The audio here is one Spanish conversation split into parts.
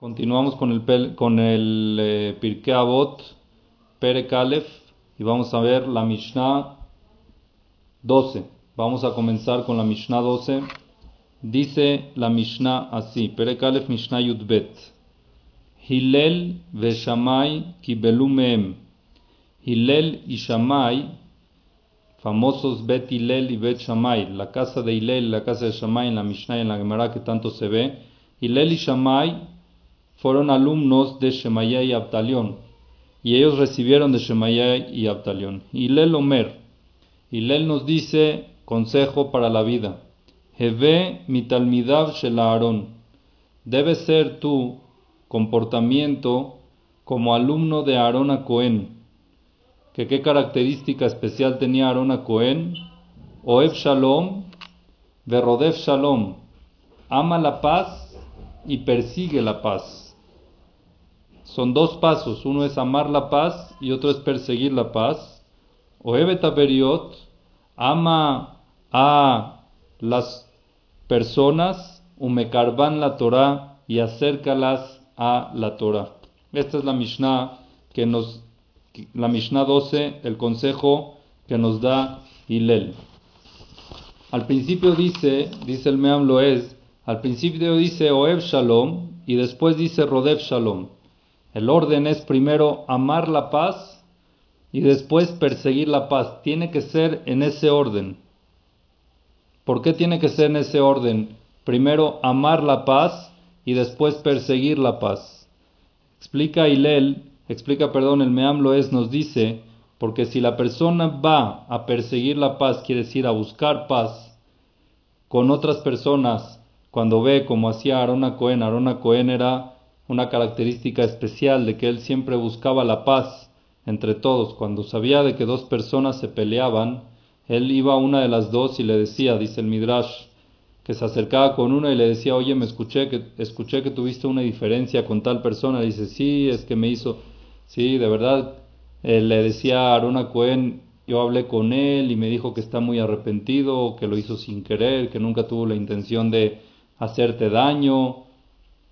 Continuamos con el, con el eh, Avot, y vamos a ver la Mishnah 12. Vamos a comenzar con la Mishnah 12. Dice la Mishnah así, Pere Kalef Mishnah Yudbet. Hillel ve Shamay kibelu mehem. Hillel y Shamay, famosos Bet Hillel y Bet Shamay, la casa de Hillel la casa de Shamay en la Mishnah y en la Gemara que tanto se ve. Hillel y Shamay fueron alumnos de Shemaya y Abtalión, y ellos recibieron de Shemaya y Abtalión. Lel Omer, Lel nos dice consejo para la vida. Heve mitalmidav Aarón, debe ser tu comportamiento como alumno de Aarón a Cohen. ¿Que ¿Qué característica especial tenía Aarón a Cohen? Oev Shalom, Verodev Shalom, ama la paz y persigue la paz. Son dos pasos, uno es amar la paz y otro es perseguir la paz. O Beriot ama a las personas, umekarban la Torah y acércalas a la Torah. Esta es la Mishnah que nos, la Mishnah 12, el consejo que nos da Hillel. Al principio dice, dice el Meam Loez, al principio dice Oev Shalom y después dice Rodev Shalom. El orden es primero amar la paz y después perseguir la paz. Tiene que ser en ese orden. ¿Por qué tiene que ser en ese orden? Primero amar la paz y después perseguir la paz. Explica Hilel, explica, perdón, el Meamlo es, nos dice, porque si la persona va a perseguir la paz, quiere decir a buscar paz con otras personas, cuando ve como hacía Arona Cohen, Arona Cohen era una característica especial de que él siempre buscaba la paz entre todos. Cuando sabía de que dos personas se peleaban, él iba a una de las dos y le decía, dice el Midrash, que se acercaba con una y le decía, oye, me escuché que, escuché que tuviste una diferencia con tal persona. dice, sí, es que me hizo, sí, de verdad. le decía a Arona Cohen, yo hablé con él y me dijo que está muy arrepentido, que lo hizo sin querer, que nunca tuvo la intención de hacerte daño.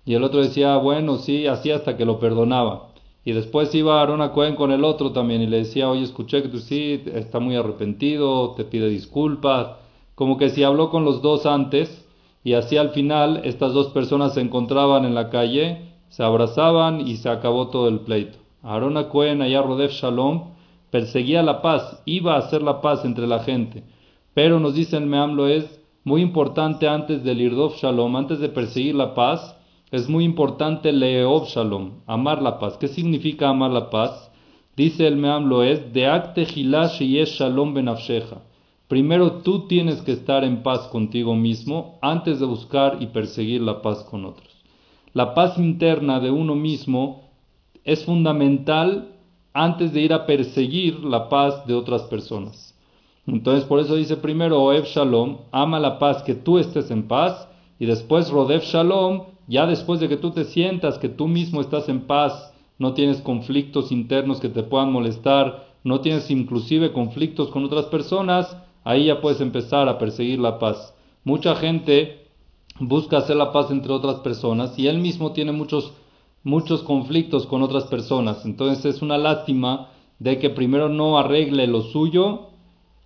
Y el otro decía, bueno, sí, así hasta que lo perdonaba. Y después iba Aaron Cohen con el otro también y le decía, oye, escuché que tú sí, está muy arrepentido, te pide disculpas. Como que si habló con los dos antes y así al final estas dos personas se encontraban en la calle, se abrazaban y se acabó todo el pleito. Aaron Cohen, allá Rodef Shalom, perseguía la paz, iba a hacer la paz entre la gente. Pero nos dice el Meamlo es muy importante antes del Irdov Shalom, antes de perseguir la paz, es muy importante leob shalom, amar la paz. ¿Qué significa amar la paz? Dice el Meam es de acte y es shalom benafsheja. Primero tú tienes que estar en paz contigo mismo antes de buscar y perseguir la paz con otros. La paz interna de uno mismo es fundamental antes de ir a perseguir la paz de otras personas. Entonces por eso dice primero Oev Shalom, ama la paz, que tú estés en paz, y después Rodev Shalom, ya después de que tú te sientas que tú mismo estás en paz, no tienes conflictos internos que te puedan molestar, no tienes inclusive conflictos con otras personas, ahí ya puedes empezar a perseguir la paz. Mucha gente busca hacer la paz entre otras personas y él mismo tiene muchos muchos conflictos con otras personas. Entonces es una lástima de que primero no arregle lo suyo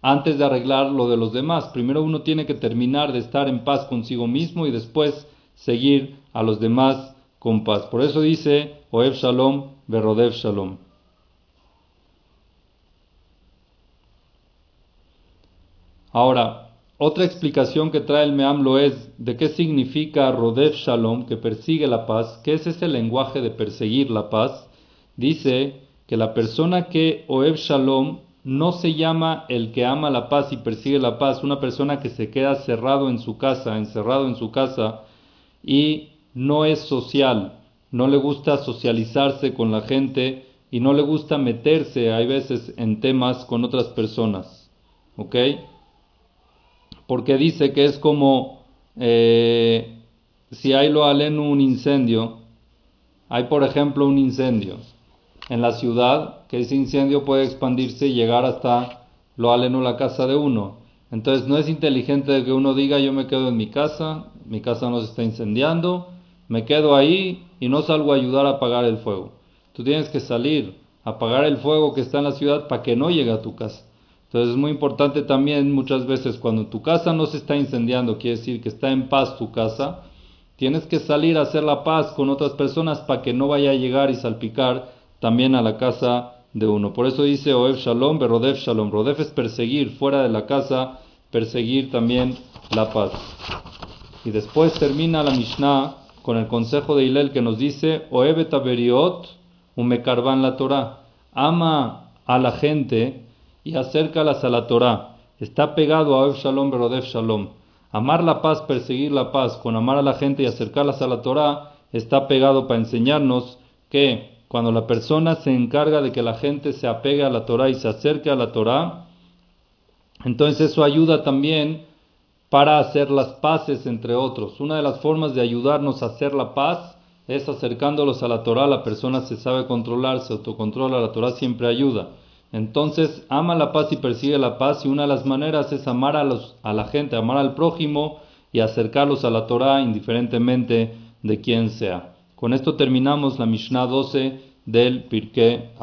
antes de arreglar lo de los demás. Primero uno tiene que terminar de estar en paz consigo mismo y después seguir a los demás con paz. Por eso dice Oev Shalom, Berodev Shalom. Ahora, otra explicación que trae el Meamlo es de qué significa Rodev Shalom, que persigue la paz, qué es ese lenguaje de perseguir la paz. Dice que la persona que Oev Shalom no se llama el que ama la paz y persigue la paz, una persona que se queda cerrado en su casa, encerrado en su casa, y no es social, no le gusta socializarse con la gente y no le gusta meterse, hay veces, en temas con otras personas. ¿Ok? Porque dice que es como eh, si hay lo aleno un incendio, hay por ejemplo un incendio en la ciudad, que ese incendio puede expandirse y llegar hasta lo aleno la casa de uno. Entonces no es inteligente que uno diga yo me quedo en mi casa, mi casa no se está incendiando, me quedo ahí y no salgo a ayudar a apagar el fuego. Tú tienes que salir a apagar el fuego que está en la ciudad para que no llegue a tu casa. Entonces es muy importante también muchas veces cuando tu casa no se está incendiando, quiere decir que está en paz tu casa, tienes que salir a hacer la paz con otras personas para que no vaya a llegar y salpicar también a la casa de uno. Por eso dice Oev Shalom, Berodef Shalom. Rodef es perseguir fuera de la casa, perseguir también la paz. Y después termina la Mishnah con el consejo de Hilel que nos dice, Oev Taberiot, Umekarban la Torah. Ama a la gente y acércalas a la Torah. Está pegado a Oev Shalom, Berodef Shalom. Amar la paz, perseguir la paz, con amar a la gente y acercarlas a la Torah, está pegado para enseñarnos que cuando la persona se encarga de que la gente se apegue a la Torah y se acerque a la Torah, entonces eso ayuda también para hacer las paces entre otros. Una de las formas de ayudarnos a hacer la paz es acercándolos a la Torah. La persona se sabe controlar, se autocontrola, la Torah siempre ayuda. Entonces ama la paz y persigue la paz y una de las maneras es amar a, los, a la gente, amar al prójimo y acercarlos a la Torah indiferentemente de quién sea. Con esto terminamos la Mishnah 12 del Pirkei Avot.